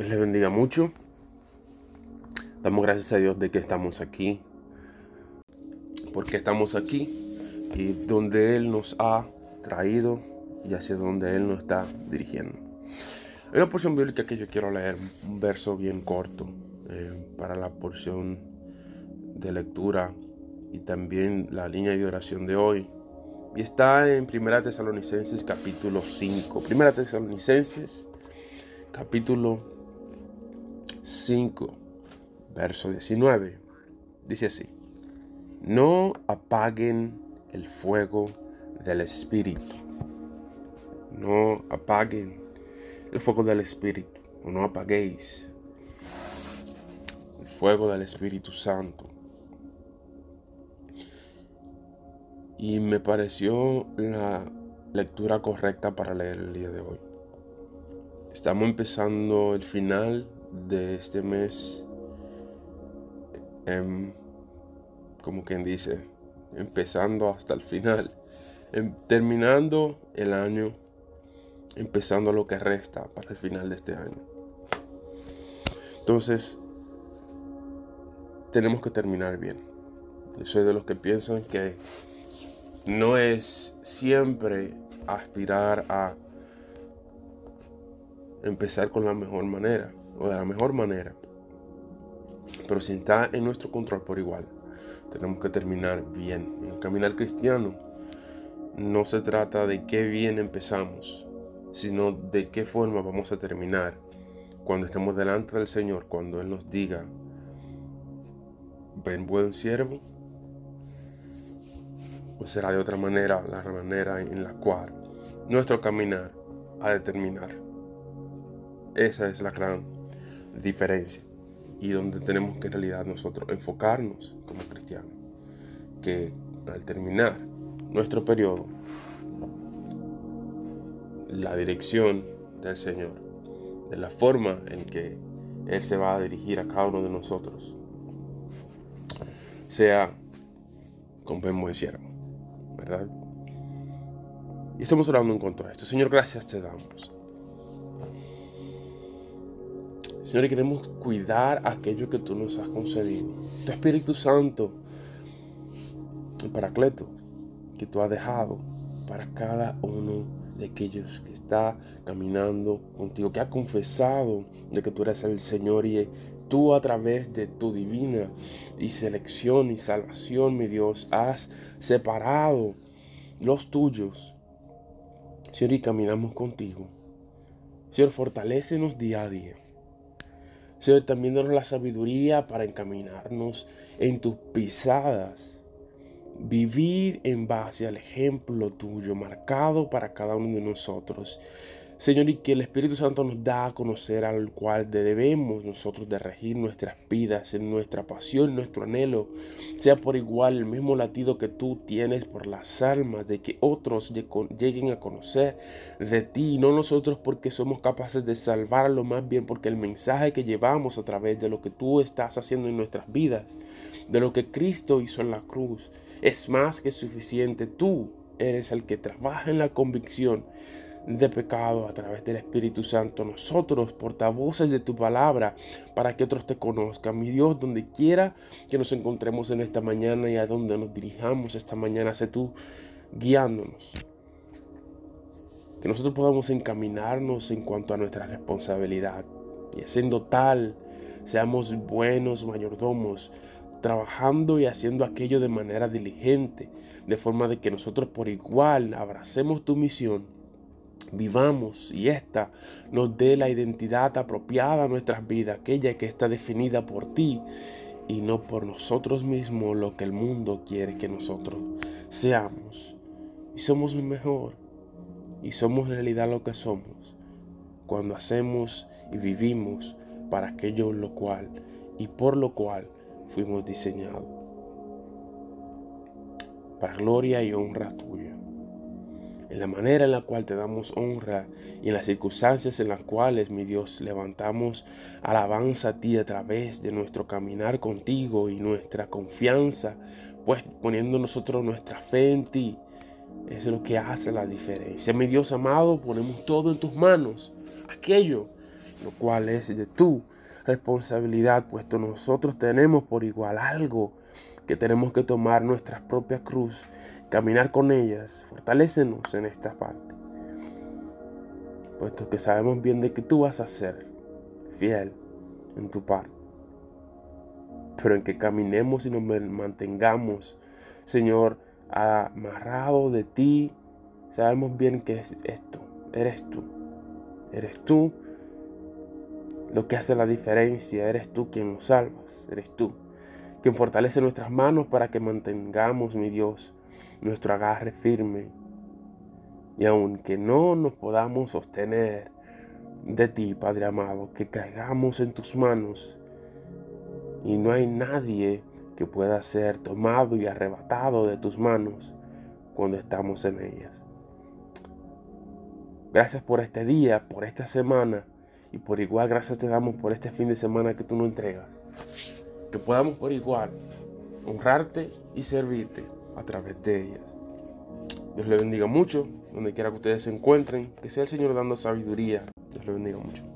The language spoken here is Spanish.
Les bendiga mucho. Damos gracias a Dios de que estamos aquí. Porque estamos aquí y donde Él nos ha traído y hacia donde Él nos está dirigiendo. Hay una porción bíblica que yo quiero leer, un verso bien corto eh, para la porción de lectura y también la línea de oración de hoy. Y está en Primera Tesalonicenses capítulo 5. Primera Tesalonicenses capítulo 5, verso 19. Dice así, no apaguen el fuego del Espíritu. No apaguen el fuego del Espíritu. no apaguéis el fuego del Espíritu Santo. Y me pareció la lectura correcta para leer el día de hoy. Estamos empezando el final de este mes, em, como quien dice, empezando hasta el final, em, terminando el año, empezando lo que resta para el final de este año. Entonces, tenemos que terminar bien. Yo soy de los que piensan que no es siempre aspirar a empezar con la mejor manera o de la mejor manera. Pero si está en nuestro control por igual, tenemos que terminar bien. En el caminar cristiano no se trata de qué bien empezamos, sino de qué forma vamos a terminar cuando estemos delante del Señor, cuando Él nos diga, ven buen siervo, o será de otra manera la manera en la cual nuestro caminar ha de terminar. Esa es la gran diferencia y donde tenemos que en realidad nosotros enfocarnos como cristianos. Que al terminar nuestro periodo, la dirección del Señor, de la forma en que Él se va a dirigir a cada uno de nosotros, sea buen buen siervo, ¿verdad? Y estamos hablando en cuanto a esto. Señor, gracias te damos Señor, queremos cuidar aquello que tú nos has concedido. Tu Espíritu Santo, el Paracleto, que tú has dejado para cada uno de aquellos que está caminando contigo, que ha confesado de que tú eres el Señor y tú a través de tu divina y selección y salvación, mi Dios, has separado los tuyos. Señor, y caminamos contigo. Señor, fortalécenos día a día. Señor, también danos la sabiduría para encaminarnos en tus pisadas. Vivir en base al ejemplo tuyo marcado para cada uno de nosotros. Señor, y que el Espíritu Santo nos da a conocer al cual debemos nosotros de regir nuestras vidas, en nuestra pasión, nuestro anhelo, sea por igual el mismo latido que tú tienes por las almas, de que otros lleguen a conocer de ti, no nosotros porque somos capaces de salvarlo, más bien porque el mensaje que llevamos a través de lo que tú estás haciendo en nuestras vidas, de lo que Cristo hizo en la cruz, es más que suficiente. Tú eres el que trabaja en la convicción de pecado a través del Espíritu Santo. Nosotros, portavoces de tu palabra, para que otros te conozcan. Mi Dios, donde quiera que nos encontremos en esta mañana y a donde nos dirijamos esta mañana, sé tú guiándonos. Que nosotros podamos encaminarnos en cuanto a nuestra responsabilidad. Y haciendo tal, seamos buenos mayordomos, trabajando y haciendo aquello de manera diligente, de forma de que nosotros por igual abracemos tu misión vivamos y esta nos dé la identidad apropiada a nuestras vidas, aquella que está definida por ti y no por nosotros mismos lo que el mundo quiere que nosotros seamos. Y somos mejor y somos realidad lo que somos cuando hacemos y vivimos para aquello lo cual y por lo cual fuimos diseñados. Para gloria y honra tuya en la manera en la cual te damos honra y en las circunstancias en las cuales, mi Dios, levantamos alabanza a ti a través de nuestro caminar contigo y nuestra confianza, pues poniendo nosotros nuestra fe en ti, es lo que hace la diferencia. Mi Dios amado, ponemos todo en tus manos, aquello lo cual es de tu responsabilidad, puesto nosotros tenemos por igual algo que tenemos que tomar nuestra propia cruz, caminar con ellas, fortalécenos en esta parte, puesto que sabemos bien de que tú vas a ser fiel en tu parte, pero en que caminemos y nos mantengamos, Señor, amarrado de ti, sabemos bien que es esto, eres tú, eres tú lo que hace la diferencia, eres tú quien nos salvas, eres tú quien fortalece nuestras manos para que mantengamos, mi Dios, nuestro agarre firme. Y aunque no nos podamos sostener de ti, Padre amado, que caigamos en tus manos y no hay nadie que pueda ser tomado y arrebatado de tus manos cuando estamos en ellas. Gracias por este día, por esta semana y por igual gracias te damos por este fin de semana que tú nos entregas. Que podamos por igual honrarte y servirte a través de ellas. Dios le bendiga mucho, donde quiera que ustedes se encuentren. Que sea el Señor dando sabiduría. Dios le bendiga mucho.